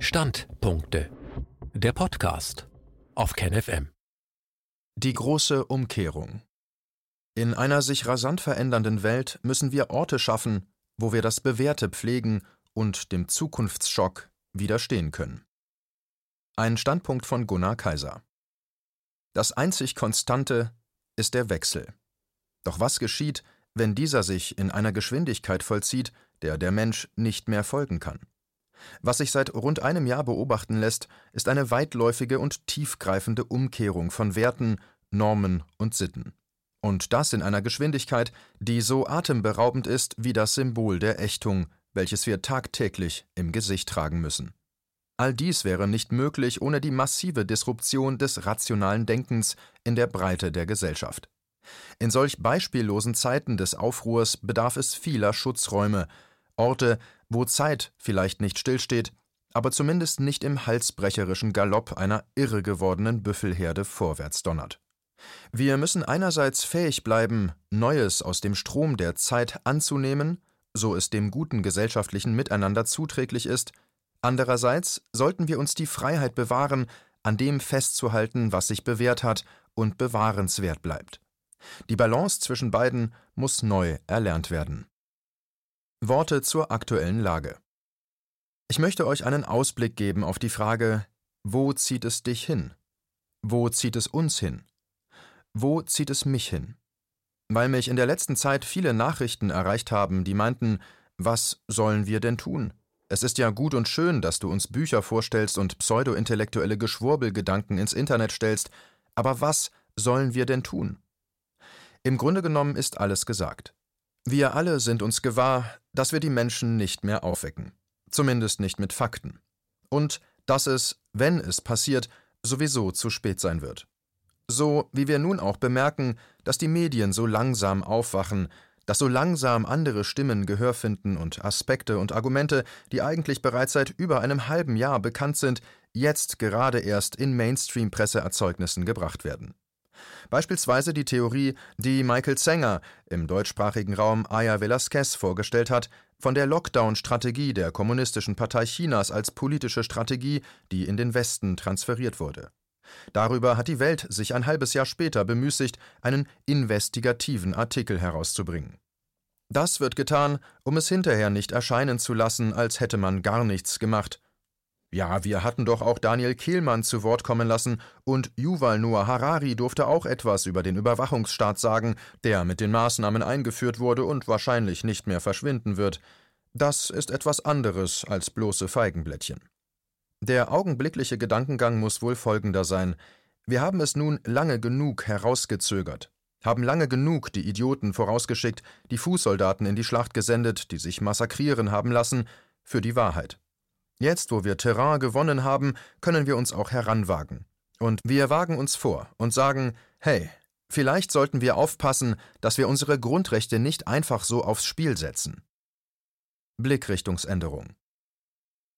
Standpunkte. Der Podcast auf KenFM. Die große Umkehrung. In einer sich rasant verändernden Welt müssen wir Orte schaffen, wo wir das Bewährte pflegen und dem Zukunftsschock widerstehen können. Ein Standpunkt von Gunnar Kaiser. Das einzig Konstante ist der Wechsel. Doch was geschieht, wenn dieser sich in einer Geschwindigkeit vollzieht, der der Mensch nicht mehr folgen kann? Was sich seit rund einem Jahr beobachten lässt, ist eine weitläufige und tiefgreifende Umkehrung von Werten, Normen und Sitten. Und das in einer Geschwindigkeit, die so atemberaubend ist wie das Symbol der Ächtung, welches wir tagtäglich im Gesicht tragen müssen. All dies wäre nicht möglich ohne die massive Disruption des rationalen Denkens in der Breite der Gesellschaft. In solch beispiellosen Zeiten des Aufruhrs bedarf es vieler Schutzräume, Orte, wo Zeit vielleicht nicht stillsteht, aber zumindest nicht im halsbrecherischen Galopp einer irre gewordenen Büffelherde vorwärts donnert. Wir müssen einerseits fähig bleiben, Neues aus dem Strom der Zeit anzunehmen, so es dem guten gesellschaftlichen Miteinander zuträglich ist, andererseits sollten wir uns die Freiheit bewahren, an dem festzuhalten, was sich bewährt hat und bewahrenswert bleibt. Die Balance zwischen beiden muss neu erlernt werden. Worte zur aktuellen Lage. Ich möchte euch einen Ausblick geben auf die Frage, wo zieht es dich hin? Wo zieht es uns hin? Wo zieht es mich hin? Weil mich in der letzten Zeit viele Nachrichten erreicht haben, die meinten, was sollen wir denn tun? Es ist ja gut und schön, dass du uns Bücher vorstellst und pseudointellektuelle Geschwurbelgedanken ins Internet stellst, aber was sollen wir denn tun? Im Grunde genommen ist alles gesagt. Wir alle sind uns gewahr, dass wir die Menschen nicht mehr aufwecken, zumindest nicht mit Fakten, und dass es, wenn es passiert, sowieso zu spät sein wird. So wie wir nun auch bemerken, dass die Medien so langsam aufwachen, dass so langsam andere Stimmen Gehör finden und Aspekte und Argumente, die eigentlich bereits seit über einem halben Jahr bekannt sind, jetzt gerade erst in Mainstream-Presseerzeugnissen gebracht werden. Beispielsweise die Theorie, die Michael Zenger im deutschsprachigen Raum Aya Velasquez vorgestellt hat, von der Lockdown-Strategie der Kommunistischen Partei Chinas als politische Strategie, die in den Westen transferiert wurde. Darüber hat die Welt sich ein halbes Jahr später bemüßigt, einen investigativen Artikel herauszubringen. Das wird getan, um es hinterher nicht erscheinen zu lassen, als hätte man gar nichts gemacht, ja, wir hatten doch auch Daniel Kehlmann zu Wort kommen lassen, und Yuval Noah Harari durfte auch etwas über den Überwachungsstaat sagen, der mit den Maßnahmen eingeführt wurde und wahrscheinlich nicht mehr verschwinden wird. Das ist etwas anderes als bloße Feigenblättchen. Der augenblickliche Gedankengang muss wohl folgender sein. Wir haben es nun lange genug herausgezögert, haben lange genug die Idioten vorausgeschickt, die Fußsoldaten in die Schlacht gesendet, die sich massakrieren haben lassen, für die Wahrheit. Jetzt, wo wir Terrain gewonnen haben, können wir uns auch heranwagen. Und wir wagen uns vor und sagen, hey, vielleicht sollten wir aufpassen, dass wir unsere Grundrechte nicht einfach so aufs Spiel setzen. Blickrichtungsänderung.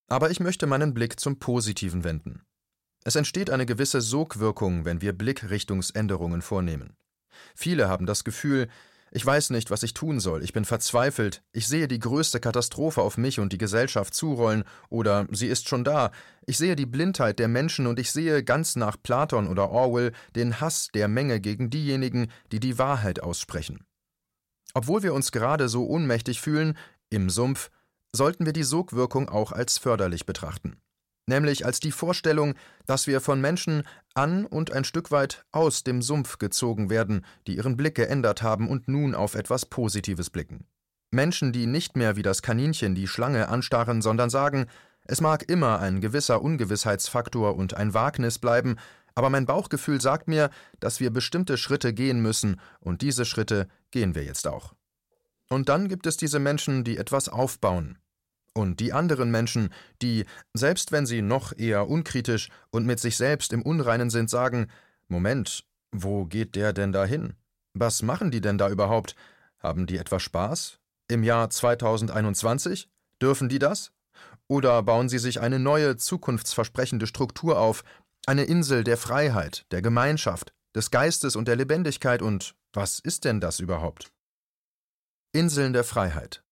Aber ich möchte meinen Blick zum Positiven wenden. Es entsteht eine gewisse Sogwirkung, wenn wir Blickrichtungsänderungen vornehmen. Viele haben das Gefühl, ich weiß nicht, was ich tun soll. Ich bin verzweifelt. Ich sehe die größte Katastrophe auf mich und die Gesellschaft zurollen, oder sie ist schon da. Ich sehe die Blindheit der Menschen und ich sehe ganz nach Platon oder Orwell den Hass der Menge gegen diejenigen, die die Wahrheit aussprechen. Obwohl wir uns gerade so ohnmächtig fühlen, im Sumpf, sollten wir die Sogwirkung auch als förderlich betrachten nämlich als die Vorstellung, dass wir von Menschen an und ein Stück weit aus dem Sumpf gezogen werden, die ihren Blick geändert haben und nun auf etwas Positives blicken. Menschen, die nicht mehr wie das Kaninchen die Schlange anstarren, sondern sagen, es mag immer ein gewisser Ungewissheitsfaktor und ein Wagnis bleiben, aber mein Bauchgefühl sagt mir, dass wir bestimmte Schritte gehen müssen, und diese Schritte gehen wir jetzt auch. Und dann gibt es diese Menschen, die etwas aufbauen, und die anderen Menschen, die, selbst wenn sie noch eher unkritisch und mit sich selbst im Unreinen sind, sagen Moment, wo geht der denn da hin? Was machen die denn da überhaupt? Haben die etwa Spaß? Im Jahr 2021? Dürfen die das? Oder bauen sie sich eine neue, zukunftsversprechende Struktur auf, eine Insel der Freiheit, der Gemeinschaft, des Geistes und der Lebendigkeit und was ist denn das überhaupt? Inseln der Freiheit.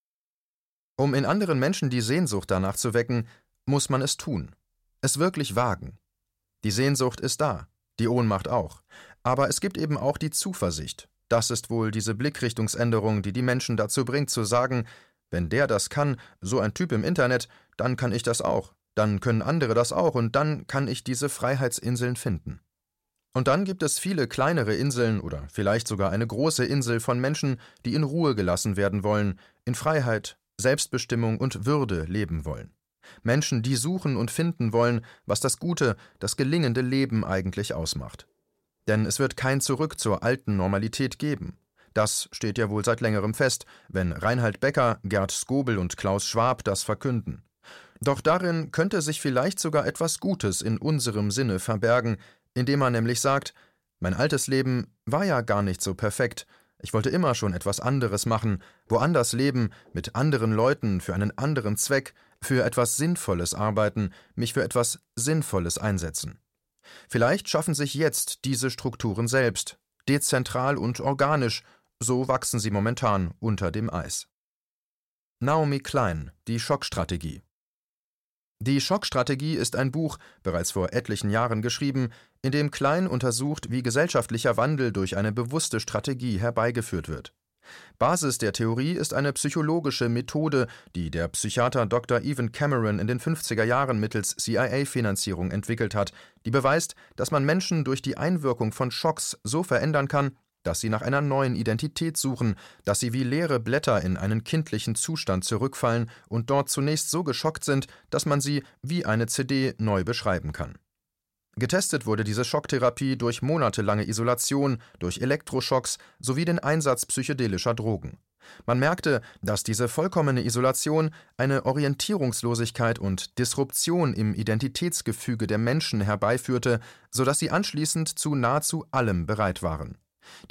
Um in anderen Menschen die Sehnsucht danach zu wecken, muss man es tun. es wirklich wagen. Die Sehnsucht ist da, die Ohnmacht auch, aber es gibt eben auch die Zuversicht. Das ist wohl diese Blickrichtungsänderung, die die Menschen dazu bringt zu sagen, wenn der das kann, so ein Typ im Internet, dann kann ich das auch, dann können andere das auch und dann kann ich diese Freiheitsinseln finden. Und dann gibt es viele kleinere Inseln oder vielleicht sogar eine große Insel von Menschen, die in Ruhe gelassen werden wollen, in Freiheit, Selbstbestimmung und Würde leben wollen. Menschen, die suchen und finden wollen, was das gute, das gelingende Leben eigentlich ausmacht. Denn es wird kein Zurück zur alten Normalität geben. Das steht ja wohl seit längerem fest, wenn Reinhard Becker, Gerd Skobel und Klaus Schwab das verkünden. Doch darin könnte sich vielleicht sogar etwas Gutes in unserem Sinne verbergen, indem man nämlich sagt, mein altes Leben war ja gar nicht so perfekt, ich wollte immer schon etwas anderes machen, woanders leben, mit anderen Leuten, für einen anderen Zweck, für etwas Sinnvolles arbeiten, mich für etwas Sinnvolles einsetzen. Vielleicht schaffen sich jetzt diese Strukturen selbst, dezentral und organisch, so wachsen sie momentan unter dem Eis. Naomi Klein, die Schockstrategie. Die Schockstrategie ist ein Buch, bereits vor etlichen Jahren geschrieben, in dem Klein untersucht, wie gesellschaftlicher Wandel durch eine bewusste Strategie herbeigeführt wird. Basis der Theorie ist eine psychologische Methode, die der Psychiater Dr. Evan Cameron in den 50er Jahren mittels CIA-Finanzierung entwickelt hat, die beweist, dass man Menschen durch die Einwirkung von Schocks so verändern kann, dass sie nach einer neuen Identität suchen, dass sie wie leere Blätter in einen kindlichen Zustand zurückfallen und dort zunächst so geschockt sind, dass man sie wie eine CD neu beschreiben kann. Getestet wurde diese Schocktherapie durch monatelange Isolation, durch Elektroschocks sowie den Einsatz psychedelischer Drogen. Man merkte, dass diese vollkommene Isolation eine Orientierungslosigkeit und Disruption im Identitätsgefüge der Menschen herbeiführte, so dass sie anschließend zu nahezu allem bereit waren.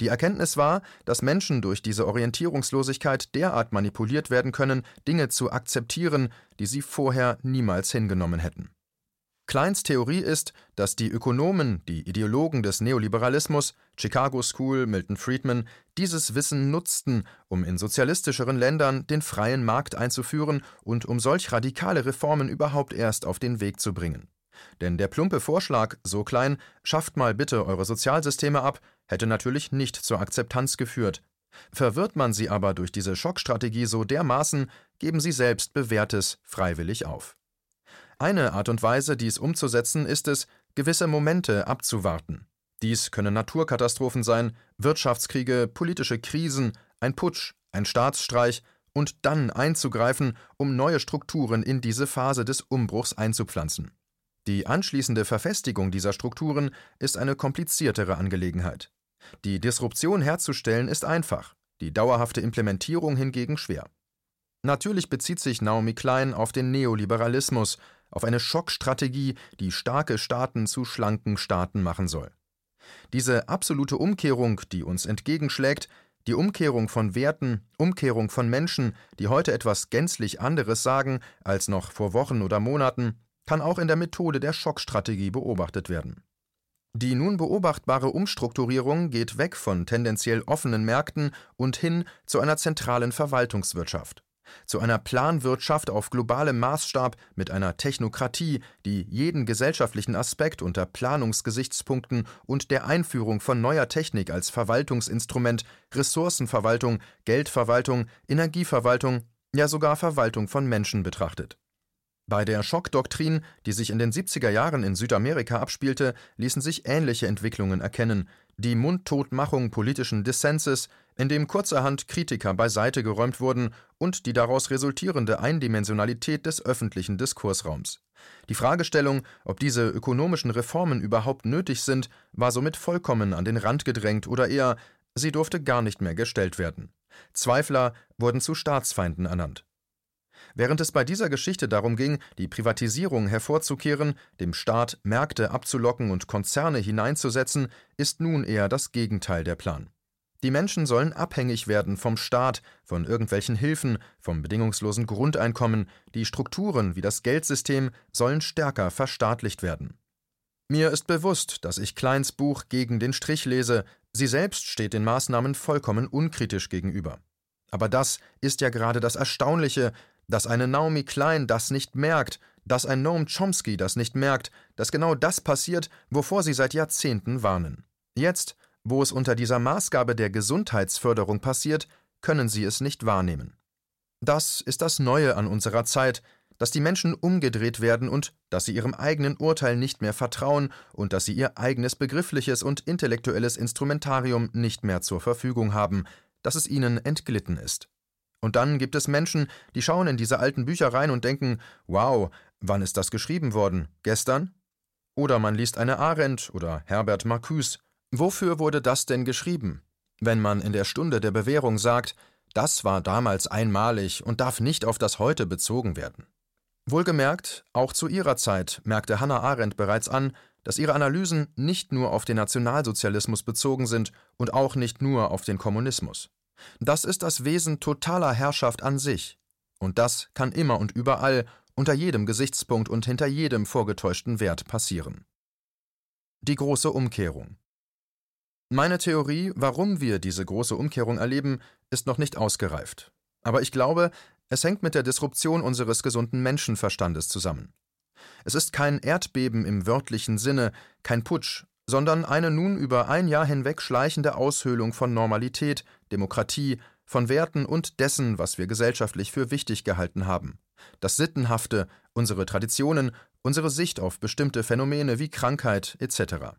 Die Erkenntnis war, dass Menschen durch diese Orientierungslosigkeit derart manipuliert werden können, Dinge zu akzeptieren, die sie vorher niemals hingenommen hätten. Kleins Theorie ist, dass die Ökonomen, die Ideologen des Neoliberalismus, Chicago School, Milton Friedman, dieses Wissen nutzten, um in sozialistischeren Ländern den freien Markt einzuführen und um solch radikale Reformen überhaupt erst auf den Weg zu bringen. Denn der plumpe Vorschlag, so klein, schafft mal bitte eure Sozialsysteme ab, hätte natürlich nicht zur Akzeptanz geführt. Verwirrt man sie aber durch diese Schockstrategie so dermaßen, geben sie selbst Bewährtes freiwillig auf. Eine Art und Weise, dies umzusetzen, ist es, gewisse Momente abzuwarten. Dies können Naturkatastrophen sein, Wirtschaftskriege, politische Krisen, ein Putsch, ein Staatsstreich und dann einzugreifen, um neue Strukturen in diese Phase des Umbruchs einzupflanzen. Die anschließende Verfestigung dieser Strukturen ist eine kompliziertere Angelegenheit. Die Disruption herzustellen ist einfach, die dauerhafte Implementierung hingegen schwer. Natürlich bezieht sich Naomi Klein auf den Neoliberalismus, auf eine Schockstrategie, die starke Staaten zu schlanken Staaten machen soll. Diese absolute Umkehrung, die uns entgegenschlägt, die Umkehrung von Werten, Umkehrung von Menschen, die heute etwas gänzlich anderes sagen als noch vor Wochen oder Monaten, kann auch in der Methode der Schockstrategie beobachtet werden. Die nun beobachtbare Umstrukturierung geht weg von tendenziell offenen Märkten und hin zu einer zentralen Verwaltungswirtschaft, zu einer Planwirtschaft auf globalem Maßstab mit einer Technokratie, die jeden gesellschaftlichen Aspekt unter Planungsgesichtspunkten und der Einführung von neuer Technik als Verwaltungsinstrument, Ressourcenverwaltung, Geldverwaltung, Energieverwaltung, ja sogar Verwaltung von Menschen betrachtet. Bei der Schockdoktrin, die sich in den 70er Jahren in Südamerika abspielte, ließen sich ähnliche Entwicklungen erkennen. Die Mundtotmachung politischen Dissenses, in dem kurzerhand Kritiker beiseite geräumt wurden, und die daraus resultierende Eindimensionalität des öffentlichen Diskursraums. Die Fragestellung, ob diese ökonomischen Reformen überhaupt nötig sind, war somit vollkommen an den Rand gedrängt oder eher, sie durfte gar nicht mehr gestellt werden. Zweifler wurden zu Staatsfeinden ernannt. Während es bei dieser Geschichte darum ging, die Privatisierung hervorzukehren, dem Staat Märkte abzulocken und Konzerne hineinzusetzen, ist nun eher das Gegenteil der Plan. Die Menschen sollen abhängig werden vom Staat, von irgendwelchen Hilfen, vom bedingungslosen Grundeinkommen, die Strukturen wie das Geldsystem sollen stärker verstaatlicht werden. Mir ist bewusst, dass ich Kleins Buch gegen den Strich lese, sie selbst steht den Maßnahmen vollkommen unkritisch gegenüber. Aber das ist ja gerade das Erstaunliche, dass eine Naomi Klein das nicht merkt, Dass ein Noam Chomsky das nicht merkt, dass genau das passiert, wovor sie seit Jahrzehnten warnen. Jetzt, wo es unter dieser Maßgabe der Gesundheitsförderung passiert, können sie es nicht wahrnehmen. Das ist das Neue an unserer Zeit, dass die Menschen umgedreht werden und dass sie ihrem eigenen Urteil nicht mehr vertrauen und dass sie ihr eigenes begriffliches und intellektuelles Instrumentarium nicht mehr zur Verfügung haben, dass es ihnen entglitten ist. Und dann gibt es Menschen, die schauen in diese alten Bücher rein und denken, wow, wann ist das geschrieben worden? Gestern? Oder man liest eine Arendt oder Herbert Marcuse. Wofür wurde das denn geschrieben? Wenn man in der Stunde der Bewährung sagt, das war damals einmalig und darf nicht auf das Heute bezogen werden. Wohlgemerkt, auch zu ihrer Zeit merkte Hannah Arendt bereits an, dass ihre Analysen nicht nur auf den Nationalsozialismus bezogen sind und auch nicht nur auf den Kommunismus. Das ist das Wesen totaler Herrschaft an sich. Und das kann immer und überall, unter jedem Gesichtspunkt und hinter jedem vorgetäuschten Wert passieren. Die große Umkehrung. Meine Theorie, warum wir diese große Umkehrung erleben, ist noch nicht ausgereift. Aber ich glaube, es hängt mit der Disruption unseres gesunden Menschenverstandes zusammen. Es ist kein Erdbeben im wörtlichen Sinne, kein Putsch, sondern eine nun über ein Jahr hinweg schleichende Aushöhlung von Normalität, Demokratie, von Werten und dessen, was wir gesellschaftlich für wichtig gehalten haben. Das Sittenhafte, unsere Traditionen, unsere Sicht auf bestimmte Phänomene wie Krankheit etc.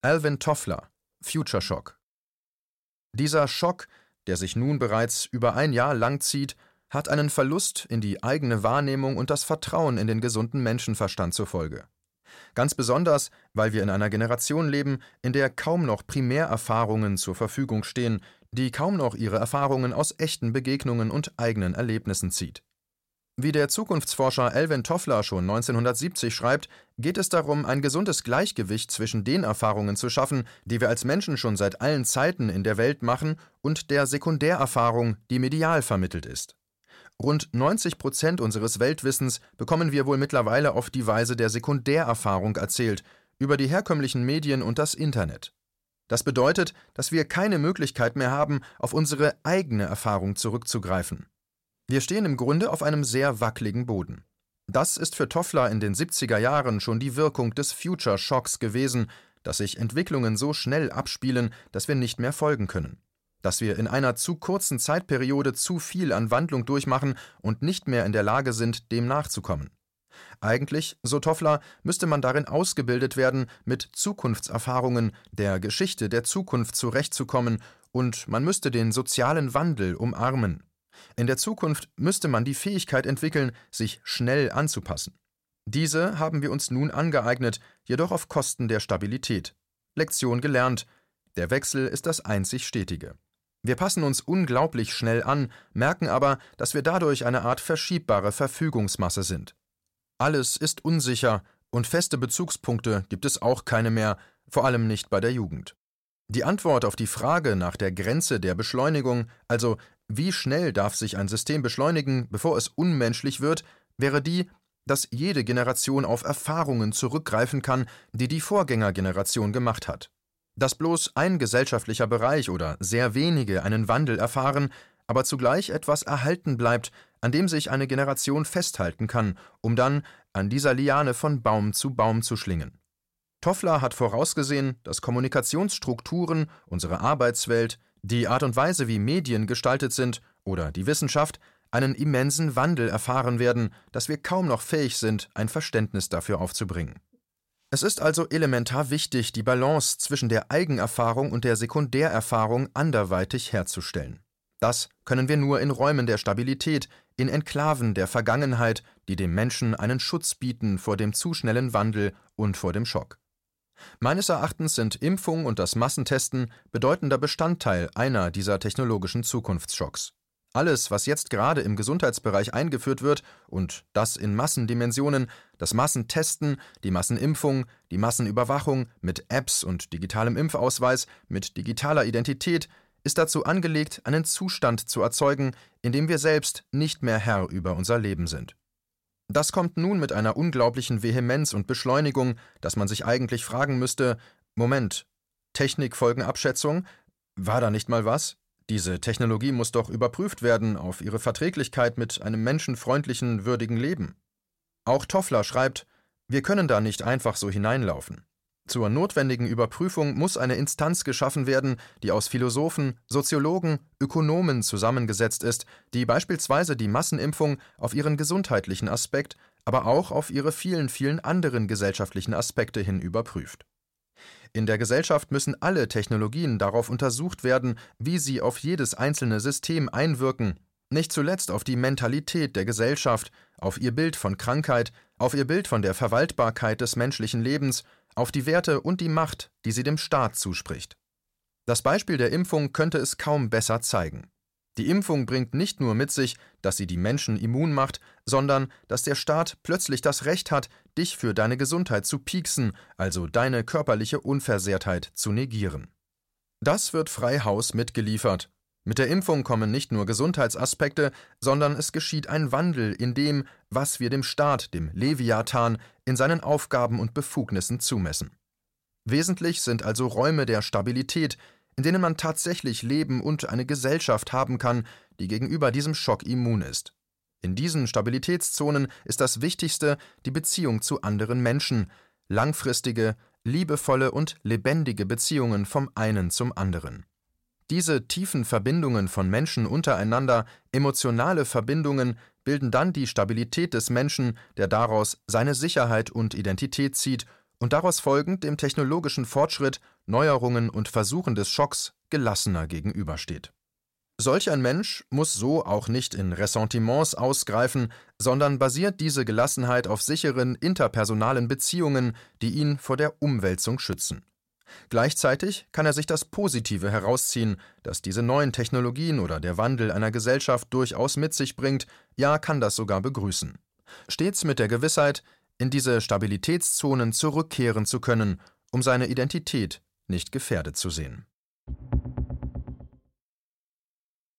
Alvin Toffler, Future Shock. Dieser Schock, der sich nun bereits über ein Jahr lang zieht, hat einen Verlust in die eigene Wahrnehmung und das Vertrauen in den gesunden Menschenverstand zur Folge. Ganz besonders, weil wir in einer Generation leben, in der kaum noch Primärerfahrungen zur Verfügung stehen, die kaum noch ihre Erfahrungen aus echten Begegnungen und eigenen Erlebnissen zieht. Wie der Zukunftsforscher Elvin Toffler schon 1970 schreibt, geht es darum, ein gesundes Gleichgewicht zwischen den Erfahrungen zu schaffen, die wir als Menschen schon seit allen Zeiten in der Welt machen, und der Sekundärerfahrung, die medial vermittelt ist. Rund 90 Prozent unseres Weltwissens bekommen wir wohl mittlerweile auf die Weise der Sekundärerfahrung erzählt, über die herkömmlichen Medien und das Internet. Das bedeutet, dass wir keine Möglichkeit mehr haben, auf unsere eigene Erfahrung zurückzugreifen. Wir stehen im Grunde auf einem sehr wackeligen Boden. Das ist für Toffler in den 70er Jahren schon die Wirkung des Future Shocks gewesen, dass sich Entwicklungen so schnell abspielen, dass wir nicht mehr folgen können dass wir in einer zu kurzen Zeitperiode zu viel an Wandlung durchmachen und nicht mehr in der Lage sind, dem nachzukommen. Eigentlich, so Toffler, müsste man darin ausgebildet werden, mit Zukunftserfahrungen der Geschichte der Zukunft zurechtzukommen, und man müsste den sozialen Wandel umarmen. In der Zukunft müsste man die Fähigkeit entwickeln, sich schnell anzupassen. Diese haben wir uns nun angeeignet, jedoch auf Kosten der Stabilität. Lektion gelernt. Der Wechsel ist das einzig Stetige. Wir passen uns unglaublich schnell an, merken aber, dass wir dadurch eine Art verschiebbare Verfügungsmasse sind. Alles ist unsicher und feste Bezugspunkte gibt es auch keine mehr, vor allem nicht bei der Jugend. Die Antwort auf die Frage nach der Grenze der Beschleunigung, also wie schnell darf sich ein System beschleunigen, bevor es unmenschlich wird, wäre die, dass jede Generation auf Erfahrungen zurückgreifen kann, die die Vorgängergeneration gemacht hat. Dass bloß ein gesellschaftlicher Bereich oder sehr wenige einen Wandel erfahren, aber zugleich etwas erhalten bleibt, an dem sich eine Generation festhalten kann, um dann an dieser Liane von Baum zu Baum zu schlingen. Toffler hat vorausgesehen, dass Kommunikationsstrukturen, unsere Arbeitswelt, die Art und Weise, wie Medien gestaltet sind oder die Wissenschaft einen immensen Wandel erfahren werden, dass wir kaum noch fähig sind, ein Verständnis dafür aufzubringen. Es ist also elementar wichtig, die Balance zwischen der Eigenerfahrung und der Sekundärerfahrung anderweitig herzustellen. Das können wir nur in Räumen der Stabilität, in Enklaven der Vergangenheit, die dem Menschen einen Schutz bieten vor dem zu schnellen Wandel und vor dem Schock. Meines Erachtens sind Impfung und das Massentesten bedeutender Bestandteil einer dieser technologischen Zukunftsschocks. Alles, was jetzt gerade im Gesundheitsbereich eingeführt wird, und das in Massendimensionen, das Massentesten, die Massenimpfung, die Massenüberwachung mit Apps und digitalem Impfausweis, mit digitaler Identität, ist dazu angelegt, einen Zustand zu erzeugen, in dem wir selbst nicht mehr Herr über unser Leben sind. Das kommt nun mit einer unglaublichen Vehemenz und Beschleunigung, dass man sich eigentlich fragen müsste: Moment, Technikfolgenabschätzung? War da nicht mal was? Diese Technologie muss doch überprüft werden auf ihre Verträglichkeit mit einem menschenfreundlichen, würdigen Leben. Auch Toffler schreibt, wir können da nicht einfach so hineinlaufen. Zur notwendigen Überprüfung muss eine Instanz geschaffen werden, die aus Philosophen, Soziologen, Ökonomen zusammengesetzt ist, die beispielsweise die Massenimpfung auf ihren gesundheitlichen Aspekt, aber auch auf ihre vielen, vielen anderen gesellschaftlichen Aspekte hin überprüft. In der Gesellschaft müssen alle Technologien darauf untersucht werden, wie sie auf jedes einzelne System einwirken, nicht zuletzt auf die Mentalität der Gesellschaft, auf ihr Bild von Krankheit, auf ihr Bild von der Verwaltbarkeit des menschlichen Lebens, auf die Werte und die Macht, die sie dem Staat zuspricht. Das Beispiel der Impfung könnte es kaum besser zeigen. Die Impfung bringt nicht nur mit sich, dass sie die Menschen immun macht, sondern dass der Staat plötzlich das Recht hat, dich für deine Gesundheit zu pieksen, also deine körperliche Unversehrtheit zu negieren. Das wird frei Haus mitgeliefert, mit der Impfung kommen nicht nur Gesundheitsaspekte, sondern es geschieht ein Wandel in dem, was wir dem Staat, dem Leviathan, in seinen Aufgaben und Befugnissen zumessen. Wesentlich sind also Räume der Stabilität, in denen man tatsächlich leben und eine Gesellschaft haben kann, die gegenüber diesem Schock immun ist. In diesen Stabilitätszonen ist das Wichtigste die Beziehung zu anderen Menschen, langfristige, liebevolle und lebendige Beziehungen vom einen zum anderen. Diese tiefen Verbindungen von Menschen untereinander, emotionale Verbindungen, bilden dann die Stabilität des Menschen, der daraus seine Sicherheit und Identität zieht und daraus folgend dem technologischen Fortschritt, Neuerungen und Versuchen des Schocks gelassener gegenübersteht. Solch ein Mensch muss so auch nicht in Ressentiments ausgreifen, sondern basiert diese Gelassenheit auf sicheren interpersonalen Beziehungen, die ihn vor der Umwälzung schützen. Gleichzeitig kann er sich das Positive herausziehen, das diese neuen Technologien oder der Wandel einer Gesellschaft durchaus mit sich bringt, ja kann das sogar begrüßen. Stets mit der Gewissheit, in diese Stabilitätszonen zurückkehren zu können, um seine Identität nicht gefährdet zu sehen